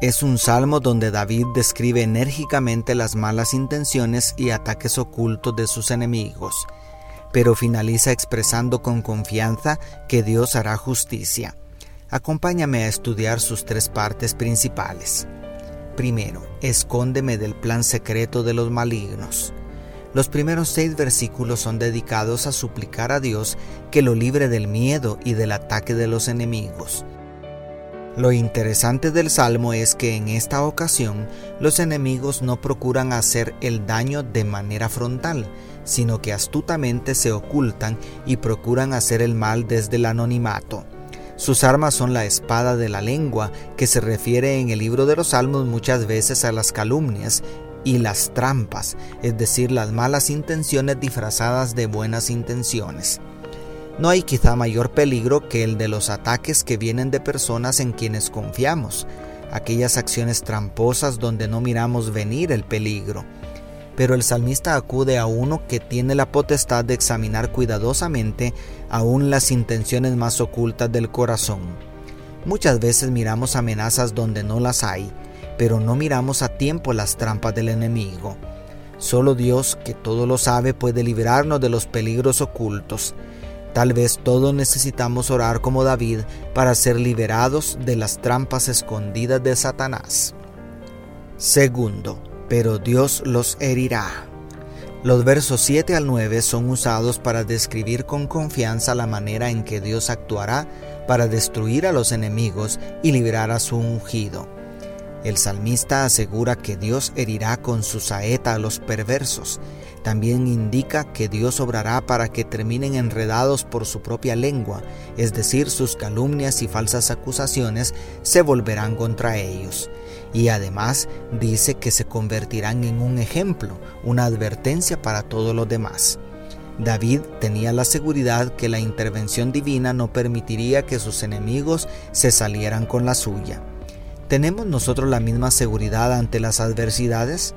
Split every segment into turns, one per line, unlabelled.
Es un salmo donde David describe enérgicamente las malas intenciones y ataques ocultos de sus enemigos, pero finaliza expresando con confianza que Dios hará justicia. Acompáñame a estudiar sus tres partes principales. Primero, escóndeme del plan secreto de los malignos. Los primeros seis versículos son dedicados a suplicar a Dios que lo libre del miedo y del ataque de los enemigos. Lo interesante del Salmo es que en esta ocasión los enemigos no procuran hacer el daño de manera frontal, sino que astutamente se ocultan y procuran hacer el mal desde el anonimato. Sus armas son la espada de la lengua, que se refiere en el libro de los Salmos muchas veces a las calumnias, y las trampas, es decir, las malas intenciones disfrazadas de buenas intenciones. No hay quizá mayor peligro que el de los ataques que vienen de personas en quienes confiamos, aquellas acciones tramposas donde no miramos venir el peligro. Pero el salmista acude a uno que tiene la potestad de examinar cuidadosamente aún las intenciones más ocultas del corazón. Muchas veces miramos amenazas donde no las hay, pero no miramos a tiempo las trampas del enemigo. Solo Dios, que todo lo sabe, puede librarnos de los peligros ocultos. Tal vez todos necesitamos orar como David para ser liberados de las trampas escondidas de Satanás. Segundo, pero Dios los herirá. Los versos 7 al 9 son usados para describir con confianza la manera en que Dios actuará para destruir a los enemigos y liberar a su ungido. El salmista asegura que Dios herirá con su saeta a los perversos. También indica que Dios obrará para que terminen enredados por su propia lengua, es decir, sus calumnias y falsas acusaciones se volverán contra ellos. Y además dice que se convertirán en un ejemplo, una advertencia para todos los demás. David tenía la seguridad que la intervención divina no permitiría que sus enemigos se salieran con la suya. ¿Tenemos nosotros la misma seguridad ante las adversidades?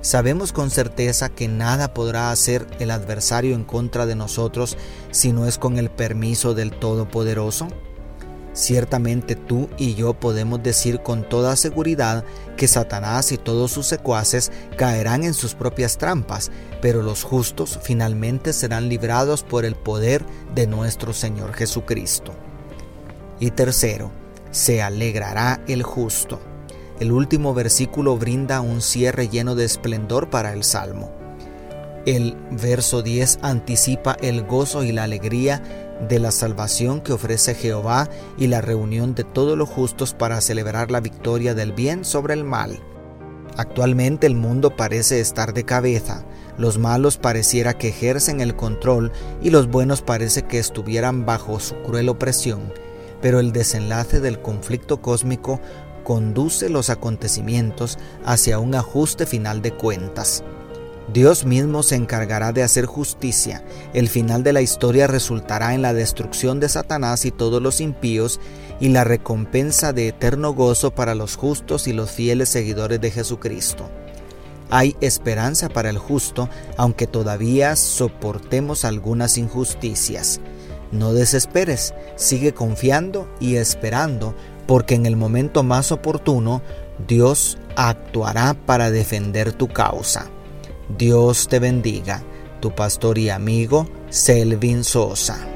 ¿Sabemos con certeza que nada podrá hacer el adversario en contra de nosotros si no es con el permiso del Todopoderoso? Ciertamente tú y yo podemos decir con toda seguridad que Satanás y todos sus secuaces caerán en sus propias trampas, pero los justos finalmente serán librados por el poder de nuestro Señor Jesucristo. Y tercero, se alegrará el justo. El último versículo brinda un cierre lleno de esplendor para el Salmo. El verso 10 anticipa el gozo y la alegría de la salvación que ofrece Jehová y la reunión de todos los justos para celebrar la victoria del bien sobre el mal. Actualmente el mundo parece estar de cabeza, los malos pareciera que ejercen el control y los buenos parece que estuvieran bajo su cruel opresión pero el desenlace del conflicto cósmico conduce los acontecimientos hacia un ajuste final de cuentas. Dios mismo se encargará de hacer justicia. El final de la historia resultará en la destrucción de Satanás y todos los impíos y la recompensa de eterno gozo para los justos y los fieles seguidores de Jesucristo. Hay esperanza para el justo, aunque todavía soportemos algunas injusticias. No desesperes, sigue confiando y esperando, porque en el momento más oportuno Dios actuará para defender tu causa. Dios te bendiga, tu pastor y amigo Selvin Sosa.